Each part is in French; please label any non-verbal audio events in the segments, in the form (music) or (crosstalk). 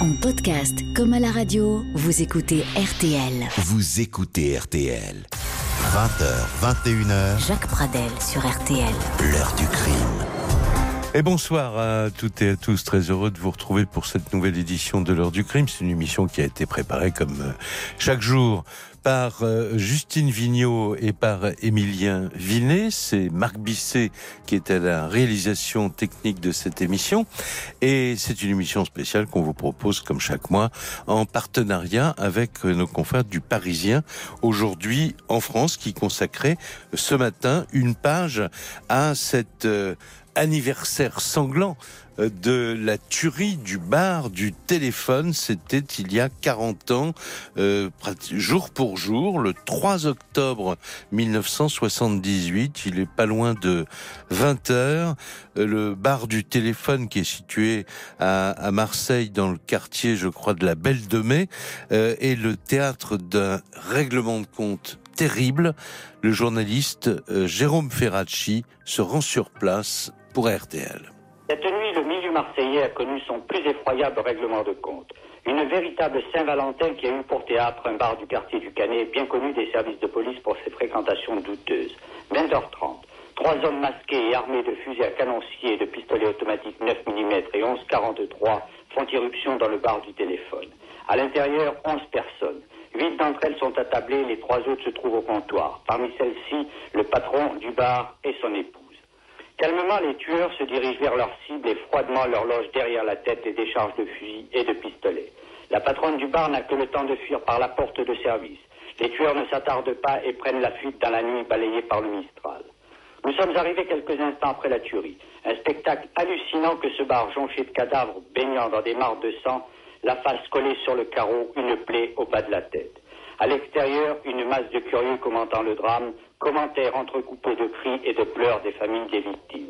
En podcast comme à la radio, vous écoutez RTL. Vous écoutez RTL. 20h, 21h, Jacques Pradel sur RTL. l'heure du crime. Et bonsoir à toutes et à tous. Très heureux de vous retrouver pour cette nouvelle édition de l'heure du crime. C'est une émission qui a été préparée comme euh, chaque jour par euh, Justine Vignot et par Émilien Vinet. C'est Marc Bisset qui est à la réalisation technique de cette émission. Et c'est une émission spéciale qu'on vous propose comme chaque mois en partenariat avec euh, nos confrères du Parisien aujourd'hui en France qui consacrait ce matin une page à cette anniversaire sanglant euh, de la tuerie du bar du téléphone. C'était il y a 40 ans, euh, jour pour jour, le 3 octobre 1978. Il est pas loin de 20 heures. Euh, Le bar du téléphone qui est situé à, Marseille dans le quartier, je crois, de la Belle de Mai, est le théâtre d'un règlement de compte terrible. Le journaliste Jérôme Ferracci se rend sur place pour RTL. Cette nuit, le milieu marseillais a connu son plus effroyable règlement de compte. Une véritable Saint-Valentin qui a eu pour théâtre un bar du quartier du Canet, bien connu des services de police pour ses fréquentations douteuses. 20h30. Trois hommes masqués et armés de fusils à canoncier et de pistolets automatiques 9 mm et 11,43 font irruption dans le bar du téléphone. À l'intérieur, 11 personnes. Huit d'entre elles sont attablées, les trois autres se trouvent au comptoir. Parmi celles-ci, le patron du bar et son épouse. Calmement, les tueurs se dirigent vers leur cible et froidement leur logent derrière la tête des décharges de fusils et de pistolets. La patronne du bar n'a que le temps de fuir par la porte de service. Les tueurs ne s'attardent pas et prennent la fuite dans la nuit balayée par le Mistral. Nous sommes arrivés quelques instants après la tuerie. Un spectacle hallucinant que ce bar jonché de cadavres baignant dans des mares de sang, la face collée sur le carreau, une plaie au bas de la tête. À l'extérieur, une masse de curieux commentant le drame, commentaires entrecoupés de cris et de pleurs des familles des victimes.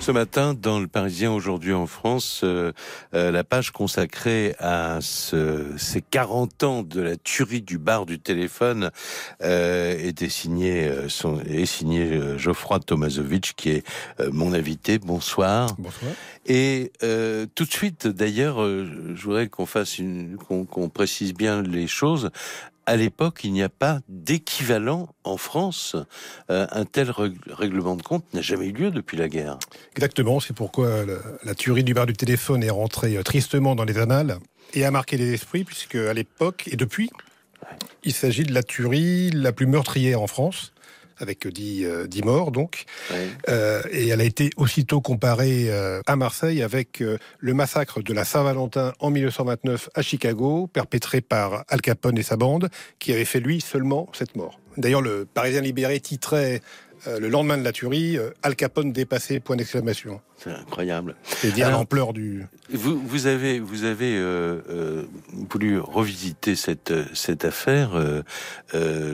Ce matin, dans le Parisien aujourd'hui en France, euh, euh, la page consacrée à ce, ces 40 ans de la tuerie du bar du téléphone euh, était signée, euh, son, est signée euh, Geoffroy Tomasovic, qui est euh, mon invité. Bonsoir. Bonsoir. Et euh, tout de suite, d'ailleurs, euh, je voudrais qu'on fasse une, qu'on qu'on précise bien les choses. À l'époque, il n'y a pas d'équivalent en France. Euh, un tel règle- règlement de compte n'a jamais eu lieu depuis la guerre. Exactement, c'est pourquoi la, la tuerie du bar du téléphone est rentrée euh, tristement dans les annales et a marqué les esprits, puisque à l'époque et depuis, il s'agit de la tuerie la plus meurtrière en France, avec 10, euh, 10 morts donc. Euh, et elle a été aussitôt comparée euh, à Marseille avec euh, le massacre de la Saint-Valentin en 1929 à Chicago, perpétré par Al Capone et sa bande, qui avait fait lui seulement sept morts. D'ailleurs, le Parisien libéré titrait euh, le lendemain de la tuerie euh, Al Capone dépassé, point d'exclamation. C'est incroyable. C'est dire l'ampleur du. Vous, vous avez, vous avez euh, voulu revisiter cette, cette affaire,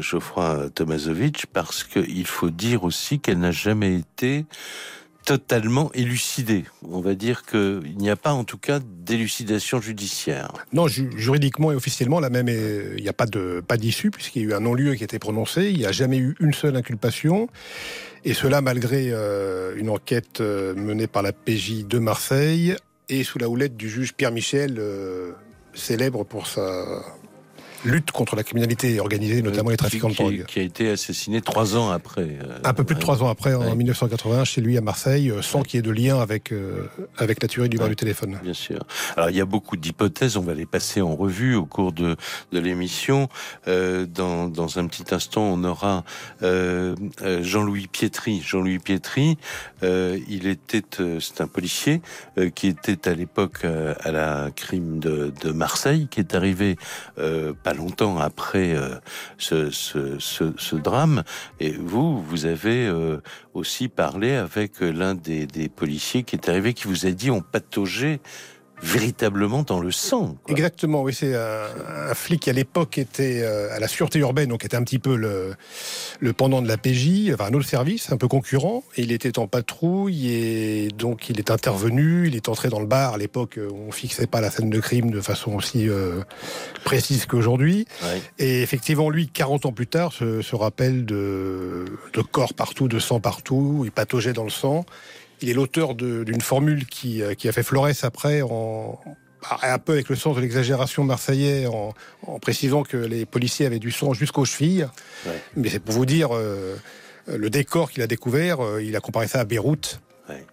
Geoffroy Tomasovic, parce qu'il faut dire aussi qu'elle n'a jamais été totalement élucidée. On va dire qu'il n'y a pas en tout cas d'élucidation judiciaire. Non, ju- juridiquement et officiellement, la même, il n'y a pas pas d'issue puisqu'il y a eu un non-lieu qui a été prononcé. Il n'y a jamais eu une seule inculpation, et cela malgré euh, une enquête euh, menée par la PJ de Marseille et sous la houlette du juge Pierre Michel, euh, célèbre pour sa lutte contre la criminalité organisée, notamment les trafiquants de Euh, drogue. qui a été assassiné trois ans après. euh, Un peu plus de trois ans après, en Ouais. 1981, chez lui à Marseille, euh, sans qu'il y ait de lien avec euh, avec la tuerie du bar Ouais. du téléphone. Bien sûr. Alors il y a beaucoup d'hypothèses, on va les passer en revue au cours de, de l'émission. Euh, dans, dans un petit instant, on aura euh, euh, Jean-Louis Pietri. Jean-Louis Pietri, euh, il était, euh, c'est un policier euh, qui était à l'époque euh, à la crime de, de Marseille, qui est arrivé euh, pas longtemps après euh, ce, drame. Et vous, vous avez euh, aussi parlé avec l'un des, des policiers qui est arrivé, qui vous a dit on pataugeait véritablement dans le sang. quoi. Exactement, oui, c'est un, un flic qui à l'époque était euh, à la sûreté urbaine, donc était un petit peu le, le pendant de la PJ, enfin un autre service, un peu concurrent. Et il était en patrouille et donc il est intervenu, il est entré dans le bar. À l'époque, euh, on fixait pas la scène de crime de façon aussi euh, précise qu'aujourd'hui. Ouais. Et effectivement, lui, 40 ans plus tard, se, se rappelle de, de corps partout, de sang partout, il pataugeait dans le sang. Il est l'auteur d'une formule qui, euh, qui a fait Flores après en, un peu avec le sens de l'exagération marseillais en, précisant que les policiers avaient du sang jusqu'aux chevilles. Mais c'est pour vous dire euh, le décor qu'il a découvert, euh, il a comparé ça à Beyrouth.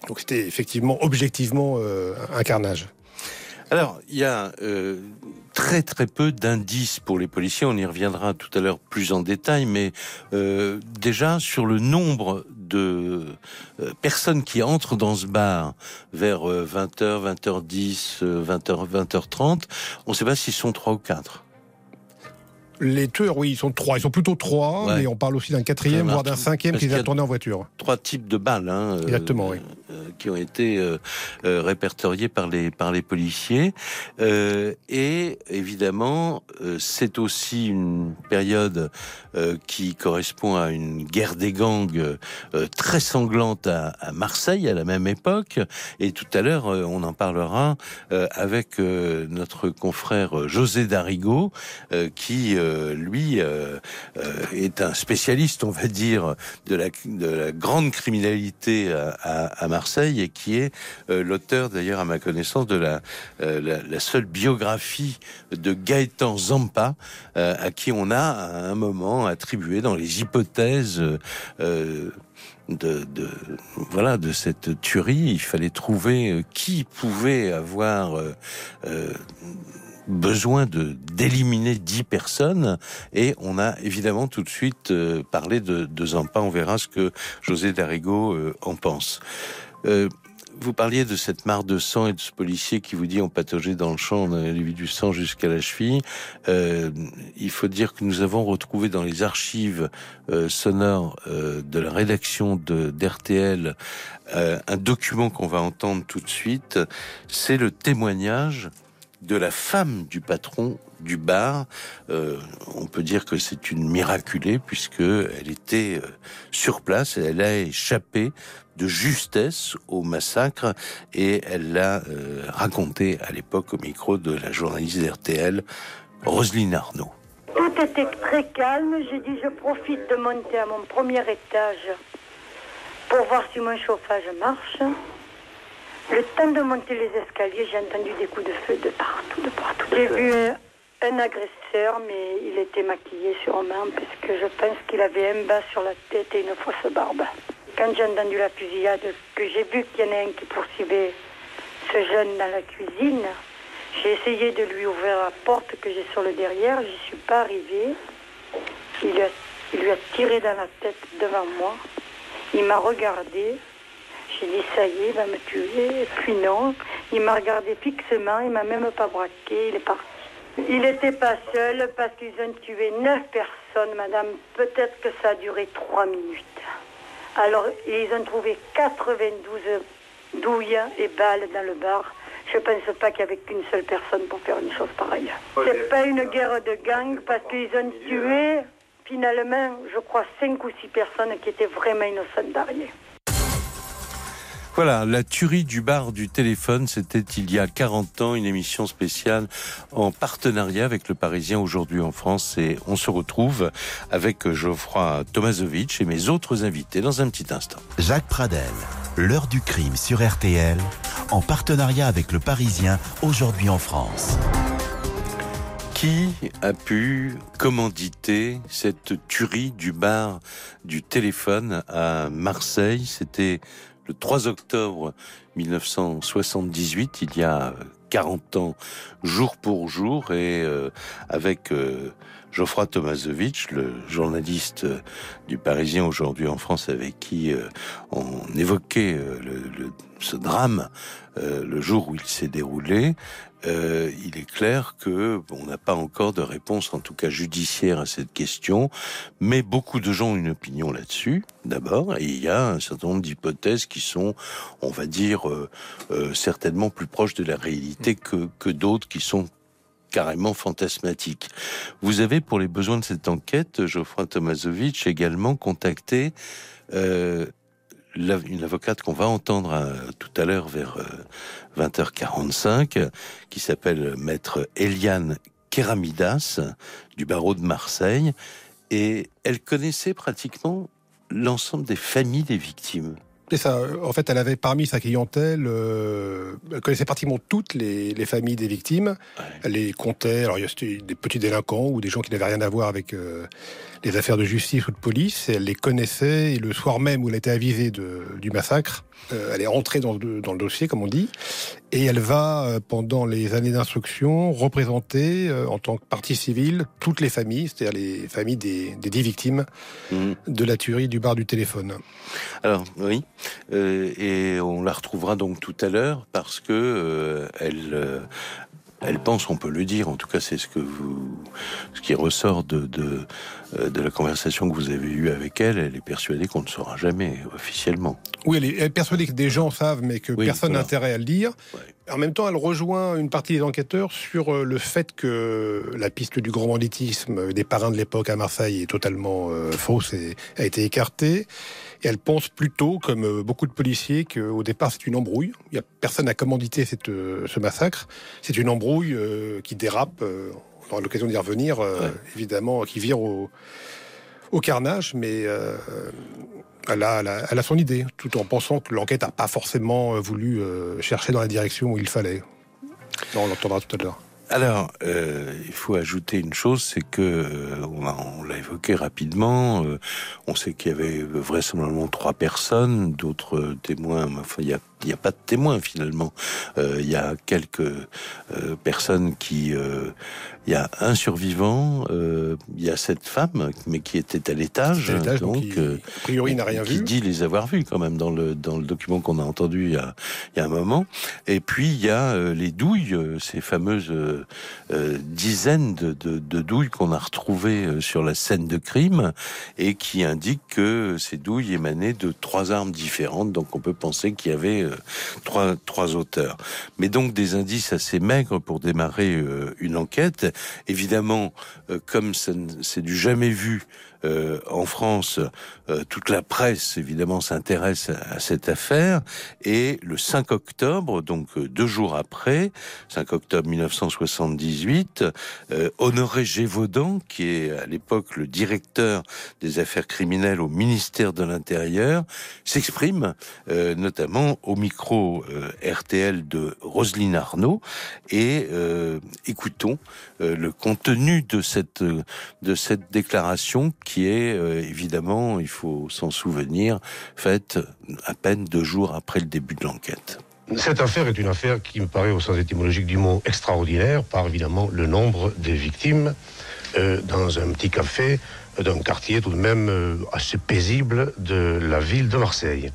Donc c'était effectivement, objectivement, euh, un carnage. Alors, il y a très très peu d'indices pour les policiers. On y reviendra tout à l'heure plus en détail, mais déjà sur le nombre de euh, personnes qui entrent dans ce bar vers 20h, 20h10, 20h, 20h30, on ne sait pas s'ils sont trois ou quatre. Les tueurs, oui, ils sont trois. Ils sont plutôt trois, mais on parle aussi d'un quatrième, voire d'un cinquième qui les a tournés en voiture. Trois types de balles, hein, euh, Exactement, oui. Euh, qui ont été euh, répertoriés par les par les policiers. et évidemment, c'est aussi une période qui correspond à une guerre des gangs très sanglante à, à, Marseille à la même époque. Et tout à l'heure, on en parlera avec notre confrère José Darigo, qui euh, lui, euh, euh, est un spécialiste, on va dire, de la, de la grande criminalité à, Marseille et qui est l'auteur, d'ailleurs, à ma connaissance, de la, seule biographie de Gaëtan Zampa, à qui on a à un moment attribué dans les hypothèses de, voilà de cette tuerie. Il fallait trouver qui pouvait avoir besoin de d'éliminer dix personnes et on a évidemment tout de suite euh, parlé de, de Zampa. On verra ce que José Darigo euh, en pense. Euh, vous parliez de cette mare de sang et de ce policier qui vous dit on pataugeait dans le champ, on avait du sang jusqu'à la cheville. il faut dire que nous avons retrouvé dans les archives sonores de la rédaction de d'RTL un document qu'on va entendre tout de suite. C'est le témoignage de la femme du patron du bar. Euh, on peut dire que c'est une miraculée puisque elle était euh, sur place, elle a échappé de justesse au massacre et elle l'a euh, raconté à l'époque au micro de la journaliste d'RTL, Roselyne Arnaud. Tout était très calme. J'ai dit je profite de monter à mon premier étage pour voir si mon chauffage marche. Le temps de monter les escaliers, j'ai entendu des coups de feu de partout, de partout. J'ai vu un, agresseur, mais il était maquillé sûrement, parce que je pense qu'il avait un bas sur la tête et une fausse barbe. Quand j'ai entendu la fusillade, que j'ai vu qu'il y en a un qui poursuivait ce jeune dans la cuisine, j'ai essayé de lui ouvrir la porte que j'ai sur le derrière, j'y suis pas arrivée. Il, il lui a tiré dans la tête devant moi. Il m'a regardé, j'ai dit, ça y est, il va me tuer. Et puis non, il m'a regardé fixement, il m'a même pas braqué, il est parti. Il n'était pas seul parce qu'ils ont tué neuf personnes, madame. Peut-être que ça a duré trois minutes. Alors, ils ont trouvé 92 douilles et balles dans le bar. Je ne pense pas qu'il n'y avait qu'une seule personne pour faire une chose pareille. C'est pas une guerre de gang parce qu'ils ont tué finalement, je crois, cinq ou six personnes qui étaient vraiment innocentes derrière. Voilà, la tuerie du bar du téléphone, c'était il y a 40 ans, une émission spéciale en partenariat avec le Parisien aujourd'hui en France et on se retrouve avec Geoffroy Tomasovic et mes autres invités dans un petit instant. Jacques Pradel, l'heure du crime sur RTL, en partenariat avec le Parisien aujourd'hui en France. Qui a pu commanditer cette tuerie du bar du téléphone à Marseille? C'était le 3 octobre 1978, il y a 40 ans, jour pour jour, et euh, avec euh, Geoffroy Tomasovic, le journaliste euh, du Parisien aujourd'hui en France, avec qui on évoquait ce drame le jour où il s'est déroulé, euh, il est clair que on n'a pas encore de réponse, en tout cas judiciaire, à cette question, mais beaucoup de gens ont une opinion là-dessus, d'abord, et il y a un certain nombre d'hypothèses qui sont, on va dire, euh, euh, certainement plus proches de la réalité que, que d'autres qui sont carrément fantasmatiques. Vous avez, pour les besoins de cette enquête, Geoffroy Tomasovic, également contacté euh, une avocate qu'on va entendre euh, tout à l'heure vers 20h45, euh, qui s'appelle maître Eliane Keramidas du barreau de Marseille, et elle connaissait pratiquement l'ensemble des familles des victimes. C'est ça. En fait, elle avait parmi sa clientèle, euh, elle connaissait pratiquement toutes les, les familles des victimes. Elle les comptait. Alors, il y a des petits délinquants ou des gens qui n'avaient rien à voir avec euh, les affaires de justice ou de police. Et elle les connaissait. Et le soir même où elle était avisée de, du massacre, euh, elle est rentrée dans le, dans le dossier, comme on dit. Et elle va, euh, pendant les années d'instruction, représenter euh, en tant que partie civile toutes les familles, c'est-à-dire les familles des, des dix victimes Mhm. de la tuerie du bar du téléphone. Alors oui, et on la retrouvera donc tout à l'heure parce que elle, elle pense, on peut le dire, en tout cas c'est ce que vous, ce qui ressort de de, euh, de la conversation que vous avez eue avec elle. Elle est persuadée qu'on ne saura jamais officiellement. Oui, elle est, elle est persuadée que des gens savent, mais que Oui, personne n'a voilà. intérêt à le dire. Ouais. En même temps, elle rejoint une partie des enquêteurs sur euh, le fait que la piste du grand banditisme des parrains de l'époque à Marseille est totalement euh, fausse et a été écartée. Et elle pense plutôt, comme euh, beaucoup de policiers, qu'au départ c'est une embrouille. Il y a personne à commanditer cette, euh, ce massacre. C'est une embrouille euh, qui dérape. on aura l'occasion d'y revenir, euh, Ouais. évidemment, qui vire au, au carnage, mais euh, elle, a, elle, a, elle a son idée, tout en pensant que l'enquête n'a pas forcément voulu chercher dans la direction où il fallait. Non, on l'entendra tout à l'heure. Alors, euh, il faut ajouter une chose, c'est que euh, on l'a évoqué rapidement. euh, on sait qu'il y avait vraisemblablement trois personnes, d'autres euh, témoins. Enfin, il y a, il y a pas de témoins finalement. Euh, il y a quelques euh, personnes qui. euh, il y a un survivant. il y a cette femme, mais qui était à l'étage. Donc, il- euh, a priori, n'a rien qui vu. dit les avoir vus quand même dans le dans le document qu'on a entendu il y a il y a un moment. Et puis il y a les douilles, ces fameuses dizaines de, de, de douilles qu'on a retrouvées sur la scène de crime et qui indiquent que ces douilles émanaient de trois armes différentes. Donc on peut penser qu'il y avait euh, trois trois auteurs. Mais donc des indices assez maigres pour démarrer euh, une enquête. Évidemment, euh, comme c'est du jamais vu euh, en France, euh, toute la presse évidemment s'intéresse à, cette affaire. Et le 5 octobre, donc euh, deux jours après, 5 octobre 1978, euh, Honoré Gévaudan, qui est à l'époque le directeur des affaires criminelles au ministère de l'Intérieur, s'exprime euh, notamment au micro RTL de Roselyne Arnaud. Et écoutons le contenu de cette de cette déclaration qui est euh, évidemment, il faut s'en souvenir, faite à peine deux jours après le début de l'enquête. Cette affaire est une affaire qui me paraît, au sens étymologique du mot, extraordinaire, par évidemment le nombre des victimes euh, dans un petit café d'un quartier tout de même euh, assez paisible de la ville de Marseille.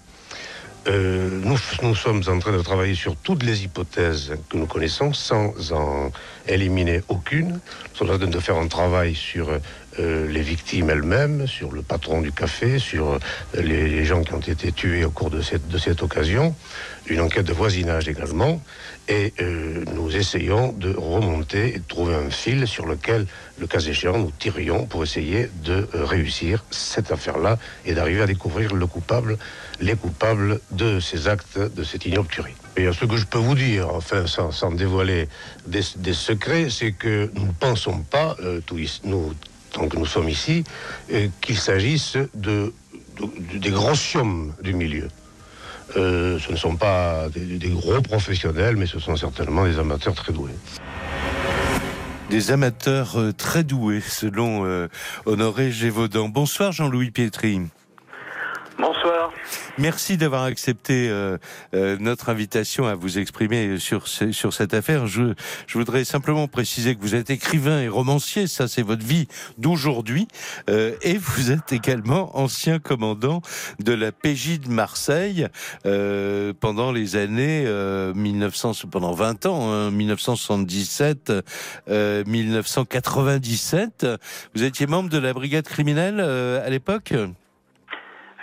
Nous, nous sommes en train de travailler sur toutes les hypothèses que nous connaissons sans en éliminer aucune. Nous sommes en train de faire un travail sur euh, les victimes elles-mêmes, sur le patron du café, sur euh, les, gens qui ont été tués au cours de cette, de cette occasion, une enquête de voisinage également, et euh, nous essayons de remonter et de trouver un fil sur lequel, le cas échéant, nous tirions pour essayer de réussir cette affaire-là et d'arriver à découvrir le coupable, les coupables de ces actes, de cette ignoble. Et ce que je peux vous dire, enfin, sans, sans dévoiler des, secrets, c'est que nous ne pensons pas, tous nous, tant que nous sommes ici, euh, qu'il s'agisse de, de- des grosses sommes du milieu. Euh, ce ne sont pas des, des gros professionnels, mais ce sont certainement des amateurs très doués. Des amateurs euh, très doués, selon Honoré Gévaudan. Bonsoir Jean-Louis Pietri. Bonsoir. Merci d'avoir accepté euh, euh, notre invitation à vous exprimer sur ce- sur cette affaire. Je, je voudrais simplement préciser que vous êtes écrivain et romancier, ça c'est votre vie d'aujourd'hui, euh, et vous êtes également ancien commandant de la PJ de Marseille euh, pendant les années euh, 1900, pendant 20 ans, hein, 1977, euh, 1997. Vous étiez membre de la brigade criminelle euh, à l'époque?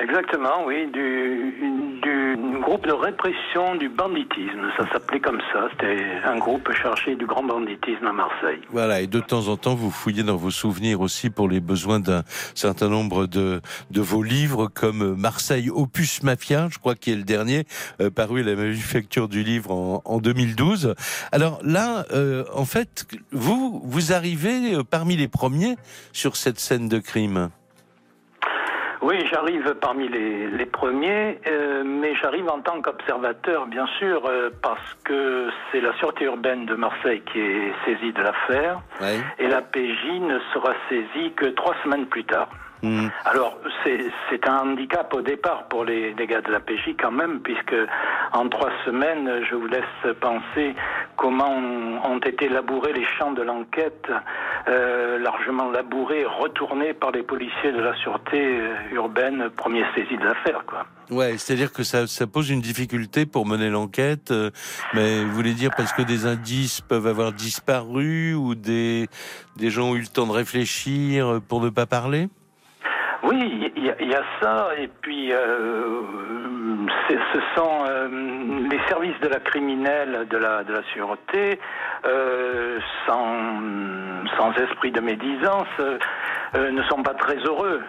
Exactement, oui, du, du groupe de répression du banditisme. Ça s'appelait comme ça. C'était un groupe chargé du grand banditisme à Marseille. Voilà, et de temps en temps, vous fouillez dans vos souvenirs aussi pour les besoins d'un certain nombre de, de vos livres, comme Marseille Opus Mafia, je crois qui est le dernier, euh, paru à la manufacture du livre en, en 2012. Alors là, euh, en fait, vous, vous arrivez euh, parmi les premiers sur cette scène de crime. Oui, j'arrive parmi les, les premiers, euh, mais j'arrive en tant qu'observateur, bien sûr, euh, parce que c'est la Sûreté urbaine de Marseille qui est saisie de l'affaire, Ouais. et la PJ ne sera saisie que trois semaines plus tard. Hmm. Alors, c'est un handicap au départ pour les, gars de la PJ quand même, puisque en trois semaines, je vous laisse penser comment ont, été labourés les champs de l'enquête, euh, largement labourés, retournés par les policiers de la sûreté euh, urbaine, premier saisi de l'affaire, quoi. Ouais, c'est-à-dire que ça, ça pose une difficulté pour mener l'enquête. euh, Mais vous voulez dire parce que des indices peuvent avoir disparu ou des, des gens ont eu le temps de réfléchir pour ne pas parler? Oui, il y, y a ça, et puis euh, ce sont euh, les services de la criminelle de la, de la sûreté, euh, sans, sans esprit de médisance, euh, ne sont pas très heureux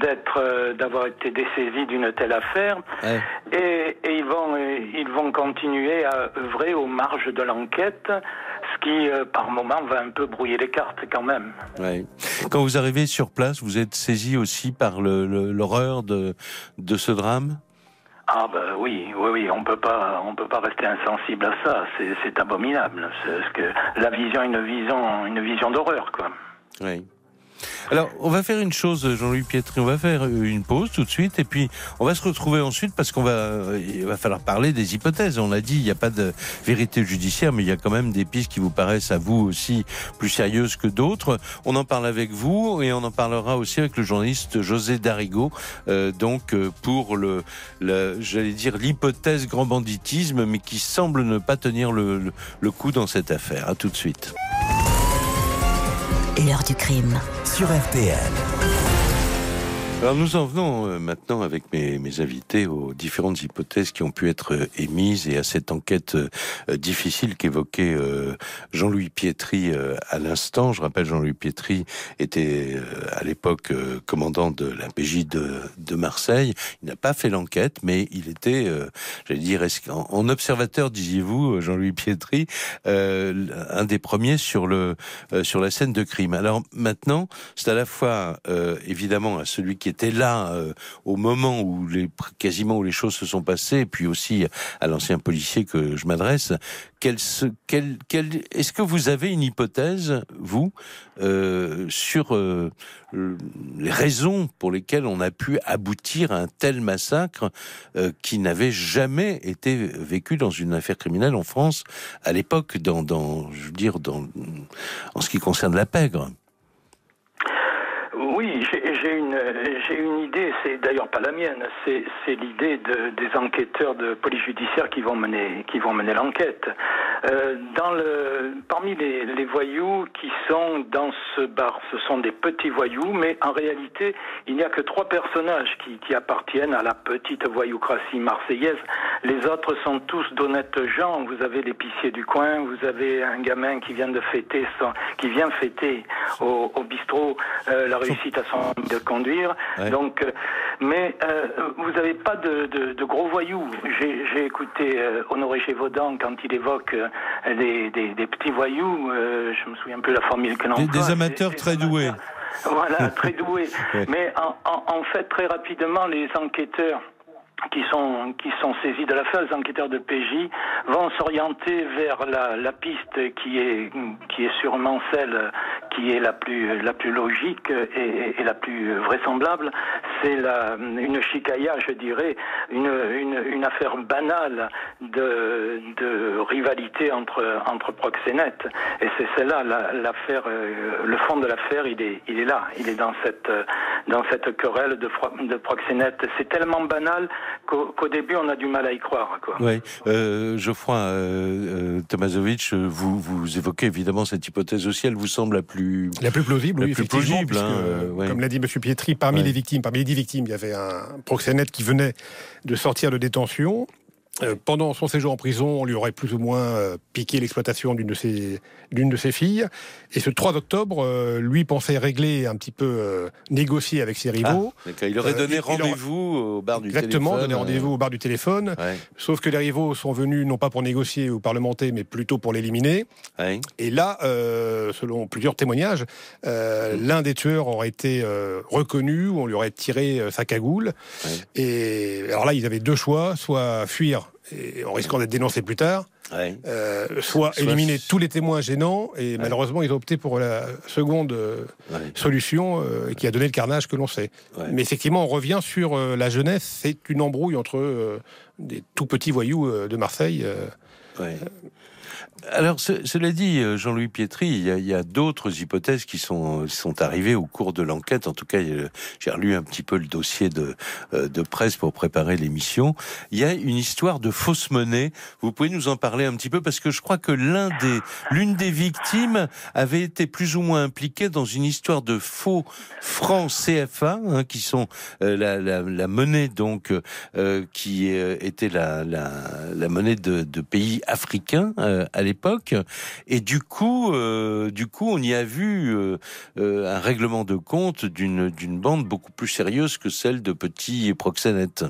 d'être, euh, d'avoir été dessaisis d'une telle affaire, Ouais. et, et ils vont, ils vont continuer à œuvrer aux marges de l'enquête, ce qui, euh, par moment, va un peu brouiller les cartes quand même. Ouais. Quand vous arrivez sur place, vous êtes saisi aussi par le- le- l'horreur de, de ce drame? Ah bah oui, oui, oui, on peut pas, on peut pas rester insensible à ça. C'est, c'est abominable. C'est ce que la vision, une vision, une vision d'horreur, quoi. Oui. Alors, on va faire une chose, Jean-Louis Pietri, on va faire une pause tout de suite, et puis on va se retrouver ensuite parce qu'on va, il va falloir parler des hypothèses. On l'a dit, il n'y a pas de vérité judiciaire, mais il y a quand même des pistes qui vous paraissent à vous aussi plus sérieuses que d'autres. On en parle avec vous et on en parlera aussi avec le journaliste José Darigo, euh, donc euh, pour le, le j'allais dire l'hypothèse grand banditisme, mais qui semble ne pas tenir le, le, le coup dans cette affaire. À tout de suite. L'heure du crime. Sur RTL. Alors nous en venons euh, maintenant avec mes, invités aux différentes hypothèses qui ont pu être euh, émises et à cette enquête euh, difficile qu'évoquait Jean-Louis Pietri à l'instant. Je rappelle, Jean-Louis Pietri était à l'époque commandant de la PJ de, Marseille. Il n'a pas fait l'enquête, mais il était, j'allais dire, en observateur, disiez-vous, Jean-Louis Pietri, un des premiers sur le sur la scène de crime. Alors maintenant, c'est à la fois évidemment à celui qui était là euh, au moment où les quasiment où les choses se sont passées, puis aussi à l'ancien policier que je m'adresse. Quel, est-ce que vous avez une hypothèse, vous, euh, sur euh, le- les raisons pour lesquelles on a pu aboutir à un tel massacre qui n'avait jamais été vécu dans une affaire criminelle en France à l'époque, dans, dans, je veux dire, dans, en ce qui concerne la pègre? Oui, j'ai idée. C'est d'ailleurs pas la mienne. C'est, c'est l'idée de, des enquêteurs de police judiciaire qui vont mener, qui vont mener l'enquête. Euh, dans le, parmi les, les voyous qui sont dans ce bar, ce sont des petits voyous, mais en réalité, il n'y a que trois personnages qui, qui appartiennent à la petite voyoucratie marseillaise. Les autres sont tous d'honnêtes gens. Vous avez l'épicier du coin, vous avez un gamin qui vient de fêter, son, qui vient fêter au, au bistrot euh, la réussite à son de conduire. Ouais. Donc, euh, mais euh, vous n'avez pas de, de, de gros voyous. J'ai écouté euh, Honoré Gévaudan quand il évoque des, des, des petits voyous. je me souviens plus la formule que l'on Des- des amateurs très doués. Voilà, très doués. (laughs) Ouais. Mais en, en, en fait, très rapidement, les enquêteurs qui sont qui sont saisis de l'affaire, les enquêteurs de PJ, vont s'orienter vers la, la piste qui est qui est sûrement celle qui est la plus la plus logique et, la plus vraisemblable. C'est la une chicaya, je dirais, une, une, une affaire banale de, de rivalité entre entre proxénètes. Et c'est celle-là la- l'affaire, euh, le fond de l'affaire, il est il est là, il est dans cette dans cette querelle de, de proxénètes. C'est tellement banal qu'au début on a du mal à y croire. Quoi. Oui, euh, Geoffroy euh, euh, Tomasovic, euh, vous, vous évoquez évidemment cette hypothèse aussi, elle vous semble la plus... La plus plausible, La oui, plus effectivement, plausible, puisque, hein, ouais. comme l'a dit M. Pietri, parmi Ouais. les victimes, parmi les dix victimes, il y avait un proxénète qui venait de sortir de détention Euh, pendant son séjour en prison, on lui aurait plus ou moins euh, piqué l'exploitation d'une de ses d'une de ses filles. Et ce 3 octobre, euh, lui pensait régler un petit peu négocier avec ses rivaux. Ah, il aurait donné rendez-vous au bar du téléphone. Exactement, donné rendez-vous au bar du téléphone. Sauf que les rivaux sont venus non pas pour négocier ou parlementer, mais plutôt pour l'éliminer. Et là, selon plusieurs témoignages, l'un des tueurs aurait été reconnu, on lui aurait tiré sa cagoule. Et alors là, ils avaient deux choix, soit fuir et en risquant d'être dénoncé plus tard, euh, soit, éliminer tous les témoins gênants, et malheureusement ils ont opté pour la seconde euh, solution euh, qui a donné le carnage que l'on sait. Mais effectivement, on revient sur la jeunesse, c'est une embrouille entre des tout petits voyous de Marseille. Alors, cela dit, euh, Jean-Louis Pietri, il y a, d'autres hypothèses qui sont, sont arrivées au cours de l'enquête. En tout cas, j'ai relu un petit peu le dossier de, euh, de presse pour préparer l'émission. Il y a une histoire de fausse monnaie. Vous pouvez nous en parler un petit peu parce que je crois que l'un des, l'une des victimes avait été plus ou moins impliquée dans une histoire de faux francs CFA, hein, qui sont euh, la, la, la, monnaie donc qui était la, la, la monnaie de, de pays africains à l'époque. Et du coup, euh, du coup, on y a vu euh, euh, un règlement de compte d'une d'une bande beaucoup plus sérieuse que celle de petits proxénètes.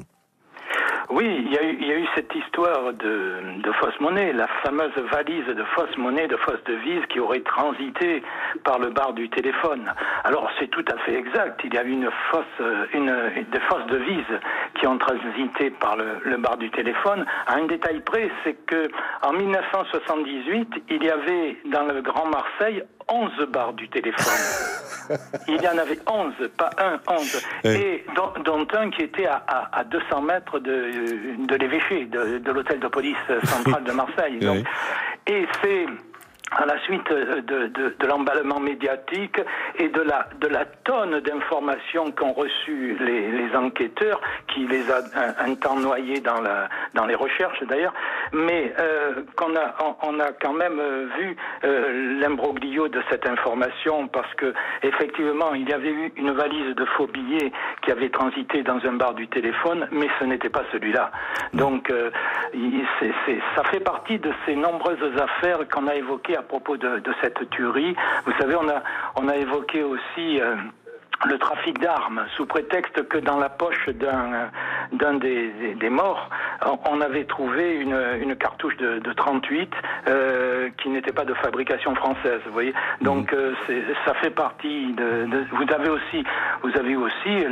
Oui, il y, a eu, cette histoire de, fausse monnaie, la fameuse valise de fausse monnaie, de fausse devise qui aurait transité par le bar du téléphone. Alors c'est tout à fait exact. Il y a eu une fausse, une, des fausses devises qui ont transité par le, le bar du téléphone. À un détail près, c'est que en 1978, il y avait dans le Grand Marseille 11 bars du téléphone. (laughs) Il y en avait 11, pas un, 11. Et dont, un qui était à, à, 200 mètres de, de l'évêché, de, de l'hôtel de police central de Marseille. Donc. Et c'est à la suite de, de, l'emballement médiatique et de la, tonne d'informations qu'ont reçues les, enquêteurs, qui les a un, temps noyés dans, les recherches d'ailleurs, mais euh, qu'on a, quand même euh, vu euh, l'imbroglio de cette information parce que effectivement il y avait eu une valise de faux billets qui avait transité dans un bar du téléphone, mais ce n'était pas celui-là. Donc euh, ça fait partie de ces nombreuses affaires qu'on a évoquées à propos de, cette tuerie. Vous savez, on a, évoqué aussi euh, le trafic d'armes sous prétexte que dans la poche d'un des, morts, on avait trouvé une, une cartouche de, de 38 euh, qui n'était pas de fabrication française. Vous voyez, donc mmh. euh, ça fait partie de, de, Vous avez aussi, vous avez aussi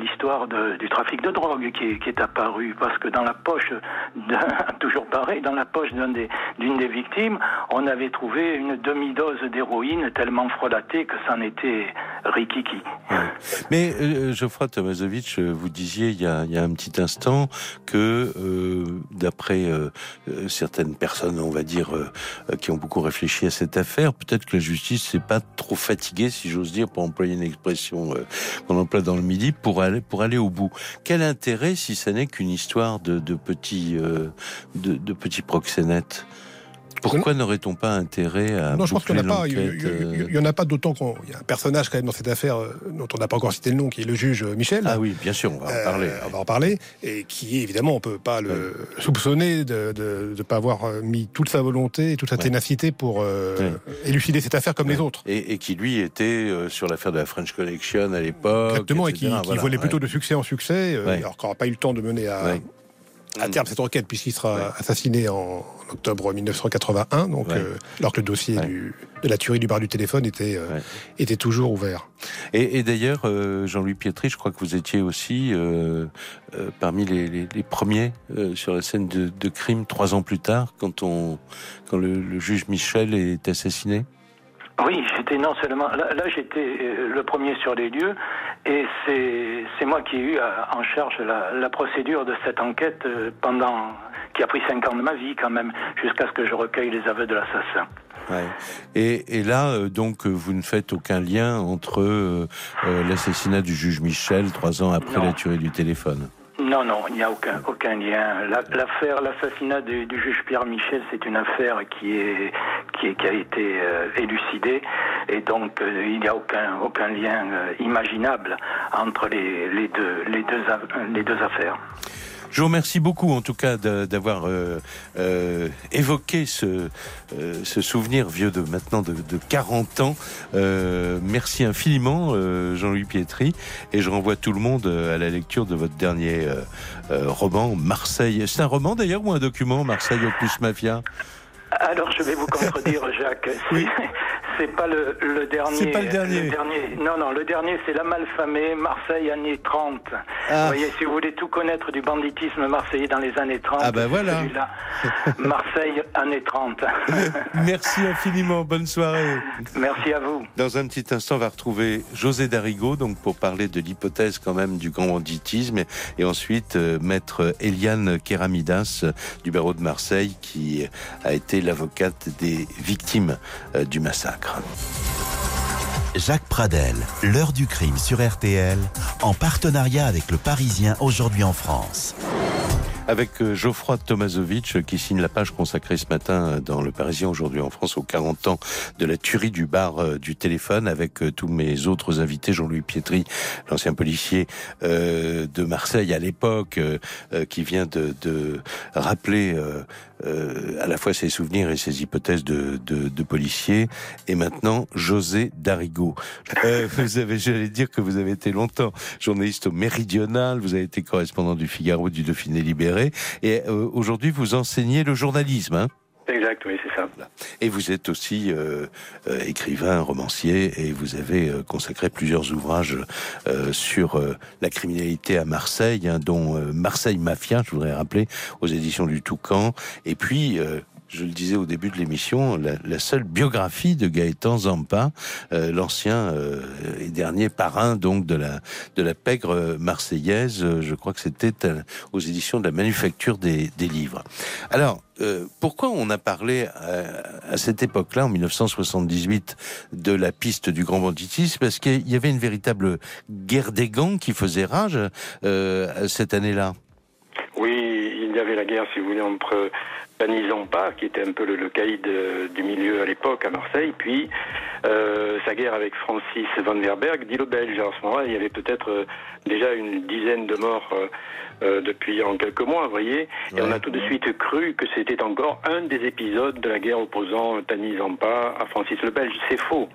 l'histoire du trafic de drogue qui est, qui est apparu parce que dans la poche, (laughs) toujours pareil, dans la poche d'une des, des victimes, on avait trouvé une demi-dose d'héroïne tellement frelatée que c'en était rikiki. Mais euh, Geoffroy Tomazovic, euh, vous disiez il y, a, il y a un petit instant que, euh, d'après euh, euh certaines personnes, on va dire, euh, qui ont beaucoup réfléchi à cette affaire, peut-être que la justice s'est pas trop fatiguée, si j'ose dire, pour employer une expression qu'on emploie dans le Midi, pour aller pour aller au bout. Quel intérêt, si ce n'est qu'une histoire de, petits de petits proxénètes? Pourquoi n'aurait-on pas intérêt à Non, je pense qu'il n'y en a pas. Il y, en a pas d'autant qu'il y a un personnage quand même dans cette affaire euh, dont on n'a pas encore cité le nom, qui est le juge Michel. Ah oui, bien sûr, on va en parler. Euh, on va en parler, et qui évidemment on peut pas le soupçonner de ne pas avoir euh, mis toute sa volonté et toute sa ténacité pour élucider cette affaire comme les autres. Et, qui lui était sur l'affaire de la French Connection à l'époque. Exactement, et qui, volait plutôt de succès en succès, alors qu'on n'aura pas eu le temps de mener à à terme cette enquête, puisqu'il sera assassiné en octobre 1981, donc euh, alors que le dossier de la tuerie du bar du téléphone était euh, était toujours ouvert. Et, d'ailleurs, euh, Jean-Louis Pietri, je crois que vous étiez aussi parmi les, premiers sur la scène de, crime trois ans plus tard, quand on quand le juge Michel est assassiné. Oui, j'étais non seulement là, j'étais euh, le premier sur les lieux et c'est moi qui ai eu en charge la, la procédure de cette enquête euh, pendant qui a pris cinq ans de ma vie quand même jusqu'à ce que je recueille les aveux de l'assassin. Ouais. Et, et, là, euh, donc, vous ne faites aucun lien entre l'assassinat du juge Michel trois ans après la tuerie du téléphone? Non, non, il n'y a aucun, aucun lien. L'affaire, l'assassinat du, juge Pierre Michel, c'est une affaire qui, est, qui, qui a été euh, élucidée et donc euh, il n'y a aucun, aucun lien euh, imaginable entre les, les, deux, les, deux, les deux affaires. Je vous remercie beaucoup, en tout cas, d'avoir euh, euh, évoqué ce, euh, ce, souvenir vieux de maintenant de, de 40 ans. merci infiniment, Jean-Louis Pietri, et je renvoie tout le monde à la lecture de votre dernier roman, Marseille. C'est un roman d'ailleurs ou un document, Marseille au plus mafia? Alors je vais vous contredire, Jacques. Oui. (laughs) C'est pas le, le dernier. C'est pas le dernier. Non, non, le dernier c'est La Malfamée, Marseille, années 30. Ah. Vous voyez, si vous voulez tout connaître du banditisme marseillais dans les années 30, ah ben voilà. Marseille, années 30. (laughs) Merci infiniment, bonne soirée. Merci à vous. Dans un petit instant, on va retrouver José Darigo, donc pour parler de l'hypothèse quand même du grand banditisme, et ensuite euh, maître Eliane Keramidas du barreau de Marseille, qui a été l'avocate des victimes euh, du massacre. Jacques Pradel, l'heure du crime sur RTL, en partenariat avec le Parisien aujourd'hui en France. Avec euh, Geoffroy Tomasovic euh, qui signe la page consacrée ce matin euh, dans Le Parisien aujourd'hui en France aux 40 ans de la tuerie du bar du téléphone avec tous mes autres invités, Jean-Louis Pietri, l'ancien policier de Marseille à l'époque, qui vient de rappeler à la fois ses souvenirs et ses hypothèses de, de, de policier, et maintenant José Darigo. (laughs) vous avez, j'allais dire que vous avez été longtemps journaliste au Méridional, vous avez été correspondant du Figaro, du Dauphiné Libéré, et euh, aujourd'hui, vous enseignez le journalisme. Hein? Exact, oui, Et vous êtes aussi euh, euh, écrivain, romancier, et vous avez consacré plusieurs ouvrages sur la criminalité à Marseille, hein, dont Marseille Mafia, je voudrais rappeler, aux éditions du Toucan. Et puis, je le disais au début de l'émission, la, seule biographie de Gaëtan Zampa, euh, l'ancien euh, et dernier parrain donc de la de la pègre marseillaise. Je crois que c'était euh, aux éditions de la Manufacture des, livres. Alors. pourquoi on a parlé à, cette époque-là, en 1978, de la piste du grand banditisme? Parce qu'il y avait une véritable guerre des gangs qui faisait rage cette année-là? Oui, y avait la guerre, si vous voulez, entre Zampa, qui était un peu le, le caïd euh, du milieu à l'époque à Marseille, puis euh, sa guerre avec Francis Van Verberg, dit le Belge. À ce moment-là, il y avait peut-être euh, déjà une dizaine de morts euh, depuis en quelques mois, vous voyez, et on a tout de suite cru que c'était encore un des épisodes de la guerre opposant Danny Zampa à Francis le Belge. C'est faux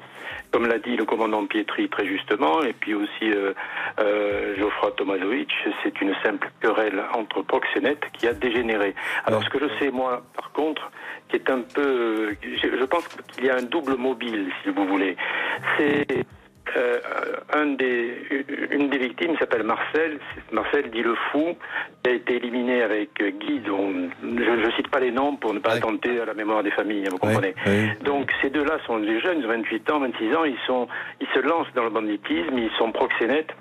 comme l'a dit le commandant Pietri très justement, et puis aussi euh, euh, Geoffroy Tomasovic, c'est une simple querelle entre proxénètes qui a dégénéré. Alors ce que je sais moi, par contre, qui est un peu, je pense qu'il y a un double mobile, si vous voulez, c'est euh, un des, une des victimes s'appelle Marcel. Marcel dit le fou. Il a été éliminé avec Guy, dont je ne cite pas les noms pour ne pas attenter à la mémoire des familles, vous comprenez. Donc ces deux-là sont des jeunes, ils ont 28 ans, 26 ans, ils, sont, ils se lancent dans le banditisme, ils sont proxénètes.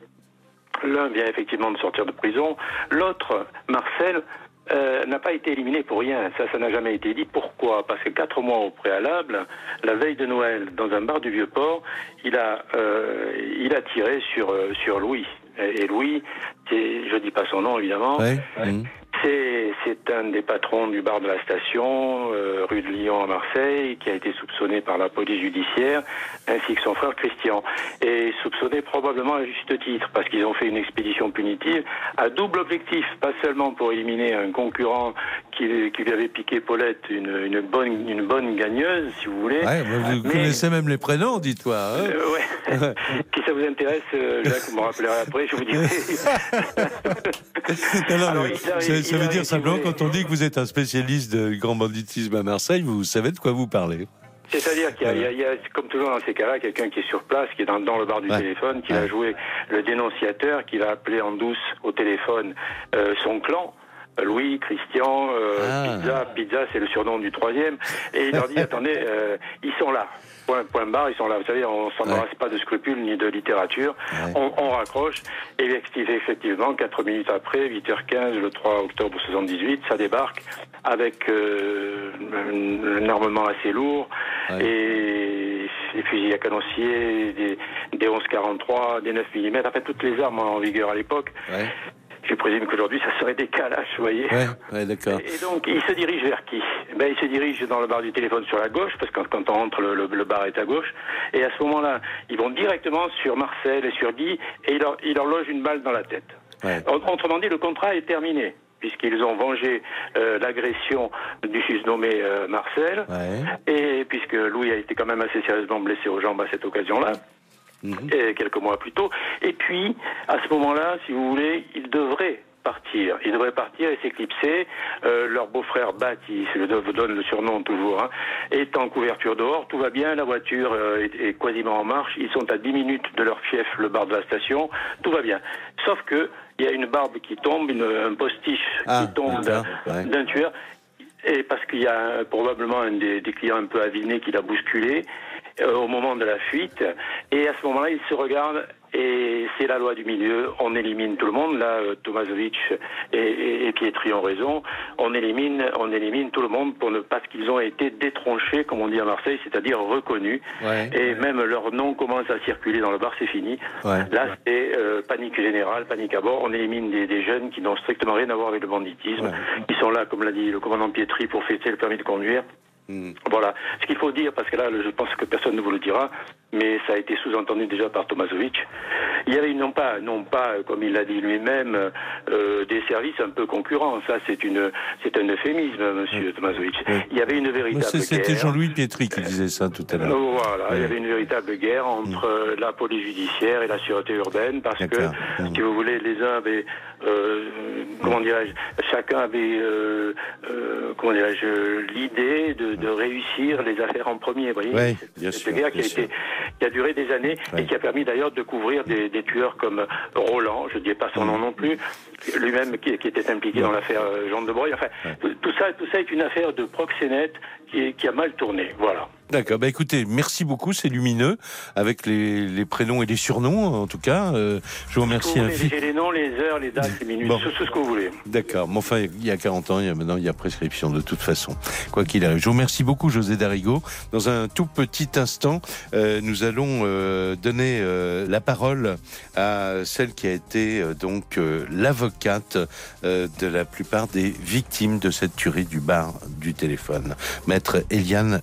L'un vient effectivement de sortir de prison, l'autre, Marcel, euh, n'a pas été éliminé pour rien. Ça, ça n'a jamais été dit. Pourquoi? Parce que quatre mois au préalable, la veille de Noël, dans un bar du Vieux-Port, il a, euh, il a tiré sur, euh, sur Louis. Et, Louis, je dis pas son nom évidemment, mmh. C'est un des patrons du bar de la station, euh, rue de Lyon à Marseille, qui a été soupçonné par la police judiciaire, ainsi que son frère Christian. Et soupçonné probablement à juste titre, parce qu'ils ont fait une expédition punitive à double objectif, pas seulement pour éliminer un concurrent qui, lui avait piqué Paulette, une, bonne, une bonne gagneuse, si vous voulez. vous connaissez même les prénoms, dis-toi. Hein euh, ouais. (laughs) si ça vous intéresse, euh, Jacques, vous me rappellerez après, je vous dirai. (laughs) ça veut dire simplement, quand on dit que vous êtes un spécialiste du grand banditisme à Marseille, vous savez de quoi vous parlez. C'est-à-dire qu'il y, a, comme toujours dans ces cas-là, quelqu'un qui est sur place, qui est dans, le bar du téléphone, qui va jouer le dénonciateur, qui va appeler en douce au téléphone euh, son clan. Louis, Christian, euh, ah. Pizza, Pizza, c'est le surnom du troisième, et il leur dit (laughs) attendez, euh, ils sont là. Point, point barre, ils sont là. Vous savez, on s'embrasse pas de scrupules ni de littérature. On, on, raccroche et effectivement, 4 minutes après, 8h15, le 3 octobre 78, ça débarque avec euh, un, armement assez lourd et des fusils à canoncier, des, des 11-43, des 9 mm, en fait toutes les armes en vigueur à l'époque. Je présume qu'aujourd'hui, ça serait des calages, vous voyez. Ouais, d'accord. Et, donc, il se dirige vers qui? Ben, Il se dirige dans le bar du téléphone sur la gauche, parce que quand on rentre, le, le, bar est à gauche. Et à ce moment-là, ils vont directement sur Marcel et sur Guy, et il leur, il leur loge une balle dans la tête. Autrement dit, le contrat est terminé. puisqu'ils ont vengé euh, l'agression du susnommé euh, Marcel, et puisque Louis a été quand même assez sérieusement blessé aux jambes à cette occasion-là. Et quelques mois plus tôt. Et puis, à ce moment-là, si vous voulez, il devrait partir. Ils devraient partir et s'éclipser. Euh, leur beau-frère Bat, il le donne le surnom toujours, hein, est en couverture dehors. Tout va bien, la voiture euh, est, est quasiment en marche. Ils sont à 10 minutes de leur fief, le bar de la station. Tout va bien. Sauf que il y a une barbe qui tombe, une, un postiche Ah, qui tombe d'un ouais. tueur. Et parce qu'il y a euh, probablement un des, des clients un peu avinés qui l'a bousculé au moment de la fuite. Et à ce moment-là, ils se regardent et c'est la loi du milieu. On élimine tout le monde. Là, euh, Tomasovic et, et, et Pietri ont raison. On élimine, on élimine tout le monde pour ne parce qu'ils ont été détronchés, comme on dit à Marseille, c'est-à-dire reconnus. Ouais. Et même leur nom commence à circuler dans le bar, c'est fini. Ouais. Là, c'est euh, panique générale, panique à bord. On élimine des, des jeunes qui n'ont strictement rien à voir avec le banditisme. Ils sont là, comme l'a dit le commandant Pietri, pour fêter le permis de conduire. Hmm. Voilà. Ce qu'il faut dire, parce que là, je pense que personne ne vous le dira, mais ça a été sous-entendu déjà par Tomasovic. Il y avait non pas, non pas, comme il l'a dit lui-même, euh, des services un peu concurrents. Ça, c'est une, c'est un euphémisme, Monsieur Tomasovic. Il y avait une véritable c'est- C'était guerre. Jean-Louis Pietri qui disait ça tout à l'heure. Euh, Voilà, il y avait une véritable guerre entre la police judiciaire et la sûreté urbaine parce que, si vous voulez, les uns avaient, euh, comment dirais-je, chacun avait, euh, euh, comment dirais-je, l'idée de, de réussir les affaires en premier. Vous voyez, Cette- bien cette sûr, guerre qui a, été, qui a duré des années Ouais. et qui a permis d'ailleurs de couvrir des, des tueurs comme Roland, je ne dis pas son nom non plus, lui-même qui, qui était impliqué dans l'affaire euh, Jean de Broglie. Enfin, tout, tout ça, tout ça est une affaire de proxénète qui, qui a mal tourné. Voilà. D'accord. Bah écoutez, merci beaucoup, c'est lumineux avec les, les prénoms et les surnoms en tout cas. Euh, je vous remercie Vous infiniment. Les noms, les heures, les dates, les minutes, Bon. tout, tout ce que vous voulez. D'accord. Mais enfin, il y a 40 ans, il y a maintenant il y a prescription de toute façon. Quoi qu'il arrive. Je vous remercie beaucoup, José Darigo. Dans un tout petit instant, euh, nous allons euh, donner la parole à celle qui a été donc l'avocate de la plupart des victimes de cette tuerie du bar du téléphone, maître Eliane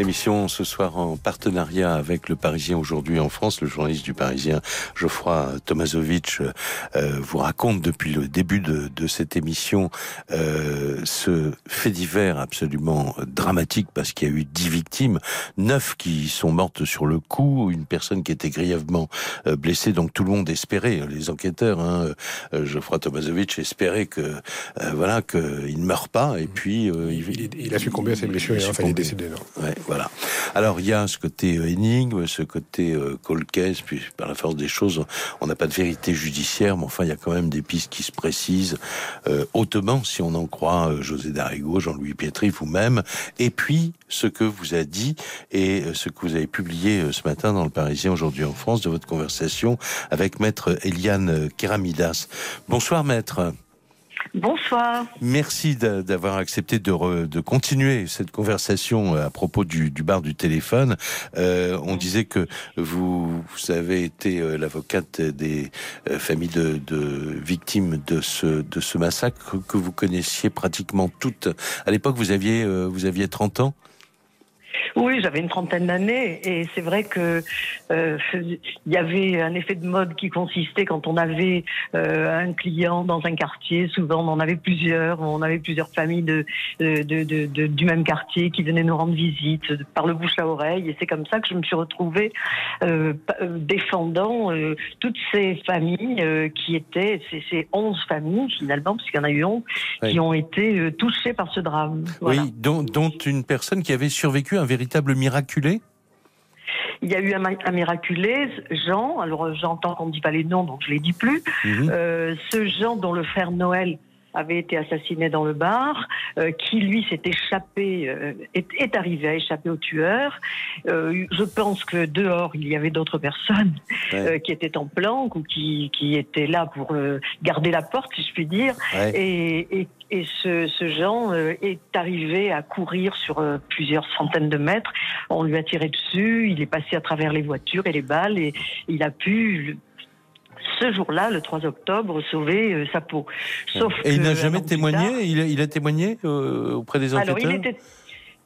Émission ce soir en partenariat avec le Parisien aujourd'hui en France. Le journaliste du Parisien Geoffroy Tomasovic euh, vous raconte depuis le début de, de cette émission euh, ce fait divers absolument dramatique parce qu'il y a eu dix victimes, neuf qui sont mortes sur le coup, une personne qui était grièvement euh, blessée. Donc tout le monde espérait, les enquêteurs, hein, euh, Geoffroy Tomasovic espérait que euh, voilà qu'il ne meure pas et puis euh, Il, il a succombé à ses blessures et il a enfin, il est décédé. non. Ouais, voilà. Alors il y a ce côté euh, énigme, ce côté euh, cold case, puis par la force des choses, on n'a pas de vérité judiciaire, mais enfin il y a quand même des pistes qui se précisent euh, hautement, si on en croit euh, José Darigo, Jean-Louis Pietri, vous-même, et puis ce que vous a dit et ce que vous avez publié ce matin dans le Parisien aujourd'hui en France de votre conversation avec maître Eliane Keramidas. Bonsoir maître. Bonsoir. Merci d'a- d'avoir accepté de, re- de continuer cette conversation euh, à propos du, du bar du téléphone. Euh, on disait que vous, vous avez été euh, l'avocate des euh, familles de, de victimes de ce, de ce massacre que vous connaissiez pratiquement toutes. À l'époque, vous aviez, vous aviez 30 ans Oui, j'avais une trentaine d'années et c'est vrai que euh, il y avait un effet de mode qui consistait quand on avait euh, un client dans un quartier, souvent on en avait plusieurs, on avait plusieurs familles de, de, de, du même quartier qui venaient nous rendre visite par le bouche à oreille et c'est comme ça que je me suis retrouvée euh, euh, défendant euh, toutes ces familles euh, qui étaient, ces, ces 11 familles finalement, puisqu'il y en a eu 11, Oui. qui ont été euh, touchées par ce drame. Voilà. Oui, dont, dont une personne qui avait survécu, un véritable miraculé? Il y a eu un, un miraculé, Jean. Alors j'entends qu'on ne dit pas les noms, donc je les dis plus. Mhm. Euh, ce Jean dont le frère Noël avait été assassiné dans le bar, euh, qui lui s'est échappé, euh, est, est arrivé à échapper au tueur. Euh, je pense que dehors il y avait d'autres personnes Ouais. qui étaient en planque ou qui, qui étaient là pour garder la porte, si je puis dire. Ouais. Et, et, et ce, ce Jean est arrivé à courir sur plusieurs centaines de mètres. On lui a tiré dessus, il est passé à travers les voitures et les balles et il a pu, ce jour-là, le 3 octobre, sauver euh, sa peau. Sauf Et il n'a jamais témoigné tard- il a, il a témoigné euh, auprès des enquêteurs alors, il était,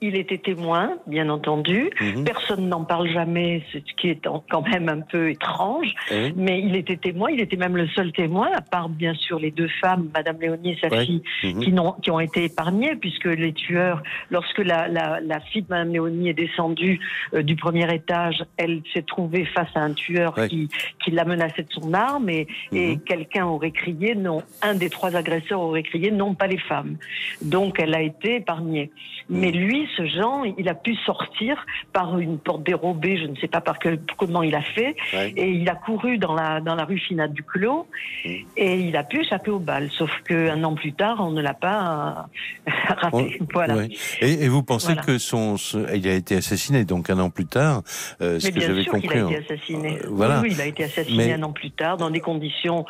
il était témoin, bien entendu. Mhm. Personne n'en parle jamais, ce qui est quand même un peu étrange. Eh Mais il était témoin, il était même le seul témoin, à part bien sûr les deux femmes, Madame Léonie et sa Ouais. fille, Mhm. qui, n'ont- qui ont été épargnées, puisque les tueurs, lorsque la, la, la fille de Madame Léonie est descendue euh, du premier étage, elle s'est trouvée face à un tueur Ouais. qui, qui la menaçait de son arme, et, et Mhm. quelqu'un aurait crié, non, un des trois agresseurs aurait crié, non, pas les femmes. Donc elle a été épargnée. Mais lui, ce Jean, il a pu sortir par une porte dérobée, je ne sais pas par quel, comment il a fait, Ouais. et il a couru dans la, dans la rue Finade du Clos, Mm. et il a pu échapper aux balles. Sauf qu'un an plus tard, on ne l'a pas euh, (laughs) raté. voilà. Ouais. Et, et vous pensez Voilà. que son, ce- il a été assassiné donc un an plus tard, euh, ce Mais que j'avais compris. a été hein. assassiné. Euh, voilà. Oui, il a été assassiné Mais- un an plus tard dans des conditions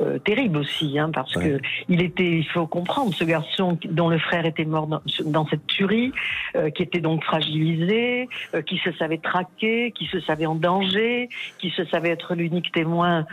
euh, terribles aussi, hein, parce Ouais. que il était, il faut comprendre, ce garçon dont le frère était mort dans, dans cette tuerie, euh, qui était donc fragilisé, euh, qui se savait traqué, qui se savait en danger, qui se savait être l'unique témoin.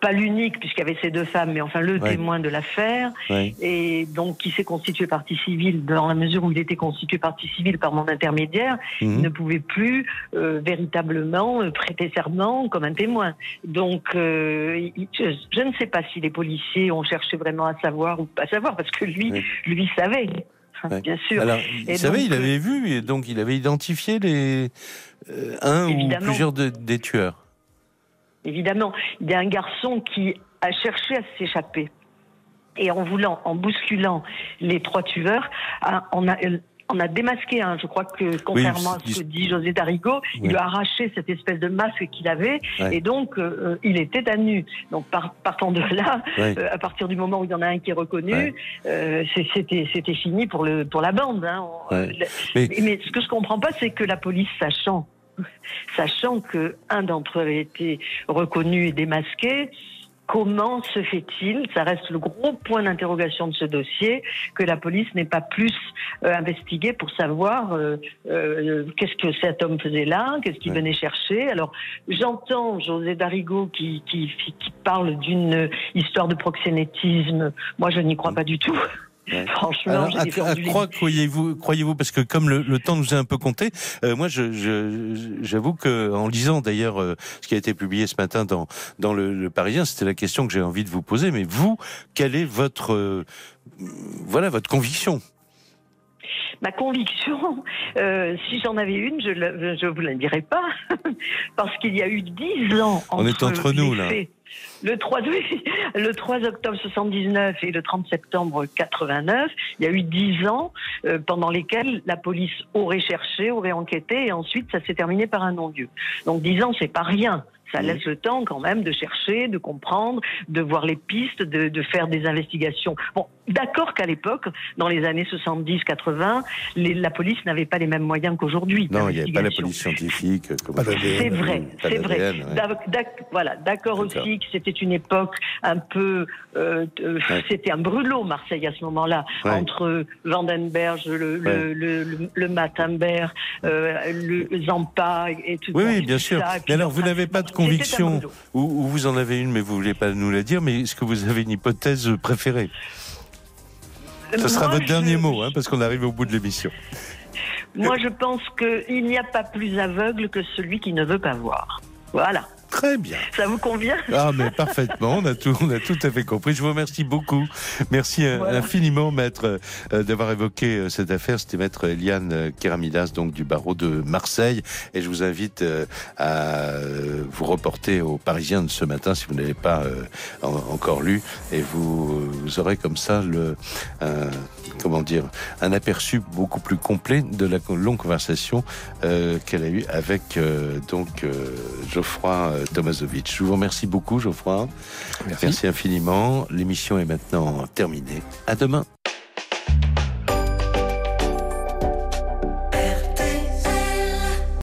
Pas l'unique, puisqu'il y avait ces deux femmes, mais enfin le Ouais. témoin de l'affaire, Ouais. et donc qui s'est constitué partie civile dans la mesure où il était constitué partie civile par mon intermédiaire, il Mhm. ne pouvait plus euh, véritablement euh, prêter serment comme un témoin. Donc, euh, il- je, je ne sais pas si les policiers ont cherché vraiment à savoir ou pas savoir, parce que lui, lui savait, Ouais. bien sûr. Alors, il Et savait, donc, il euh, avait vu, et donc il avait identifié les euh, un ou plusieurs de- des tueurs. Évidemment, il y a un garçon qui a cherché à s'échapper. Et en voulant, en bousculant les trois tueurs, a- on a, on a démasqué un. Je crois que, contrairement à ce que dit José Darigo, il lui a arraché cette espèce de masque qu'il avait, Ouais. et donc euh, il était à nu. Donc par- partant de là, Ouais. euh, à partir du moment où il y en a un qui est reconnu, Ouais. euh, c'était c'était fini pour le pour la bande. Hein. Mais- mais, mais ce que je comprends pas, c'est que la police, sachant, (laughs) sachant que un d'entre eux avait été reconnu et démasqué, comment se fait-il, ça reste le gros point d'interrogation de ce dossier, que la police n'ait pas plus euh, investigué pour savoir euh, euh, qu'est-ce que cet homme faisait là, qu'est-ce qu'il Ouais. venait chercher? Alors j'entends José Darigo qui, qui, qui parle d'une histoire de proxénétisme. Moi, je n'y crois pas du tout. Ouais. Franchement, Alors, à, quoi croyez-vous, croyez-vous Parce que comme le, le temps nous a un peu compté, euh, moi, je, je- j'avoue que en lisant d'ailleurs euh, ce qui a été publié ce matin dans dans le, le Parisien, c'était la question que j'ai envie de vous poser. Mais vous, quelle est votre euh, voilà votre conviction? Ma conviction, euh, si j'en avais une, je ne vous la dirais pas, (laughs) parce qu'il y a eu dix ans entre, On est entre nous, là. Le 3, oui, (laughs) le 3 octobre 79 et le 30 septembre 89, il y a eu dix ans euh, pendant lesquels la police aurait cherché, aurait enquêté, et ensuite ça s'est terminé par un non-lieu. Donc dix ans, c'est pas rien. Ça laisse le temps quand même de chercher, de comprendre, de voir les pistes, de, de faire des investigations. Bon, d'accord qu'à l'époque, dans les années 70-80, les- la police n'avait pas les mêmes moyens qu'aujourd'hui. Non, il n'y avait pas la police scientifique. euh. C'est vrai, c'est vrai. ouais. Voilà, d'accord aussi que c'était une époque un peu, euh, euh, Ouais. c'était un brûlot Marseille à ce moment-là, Ouais. entre Vandenberg, le, Ouais. le, le, le, le Matenberg, euh, le Zampa et tout. Oui, oui, bien sûr. ça, Mais alors, vous n'avez pas de conviction, ou, ou vous en avez une, mais vous voulez pas nous la dire, mais est-ce que vous avez une hypothèse préférée? Ce sera Moi, votre dernier mot, hein, parce qu'on arrive au bout de l'émission. Moi, je pense qu'il n'y a pas plus aveugle que celui qui ne veut pas voir. Voilà. Très bien. Ça vous convient? Ah, mais parfaitement, on a tout, on a tout à fait compris. Je vous remercie beaucoup. Merci euh, Voilà. infiniment, maître, euh, d'avoir évoqué euh, cette affaire. C'était maître Eliane Keramidas, donc du barreau de Marseille. Et je vous invite à vous reporter au Parisien de ce matin si vous n'avez pas en- encore lu. Et vous, vous aurez comme ça le, un- comment dire, un aperçu beaucoup plus complet de la longue conversation euh, qu'elle a eue avec euh, donc euh, Geoffroy Tomasovic. Je vous remercie beaucoup, Geoffroy. Merci. Merci infiniment. L'émission est maintenant terminée. À demain.